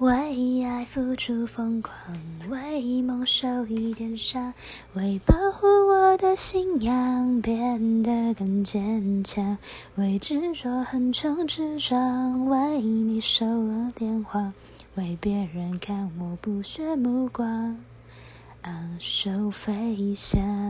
为爱付出疯狂为梦受一点伤为保护我的信仰变得更坚强为执着横冲直撞为你守了电话为别人看我不屑目光昂首飞翔。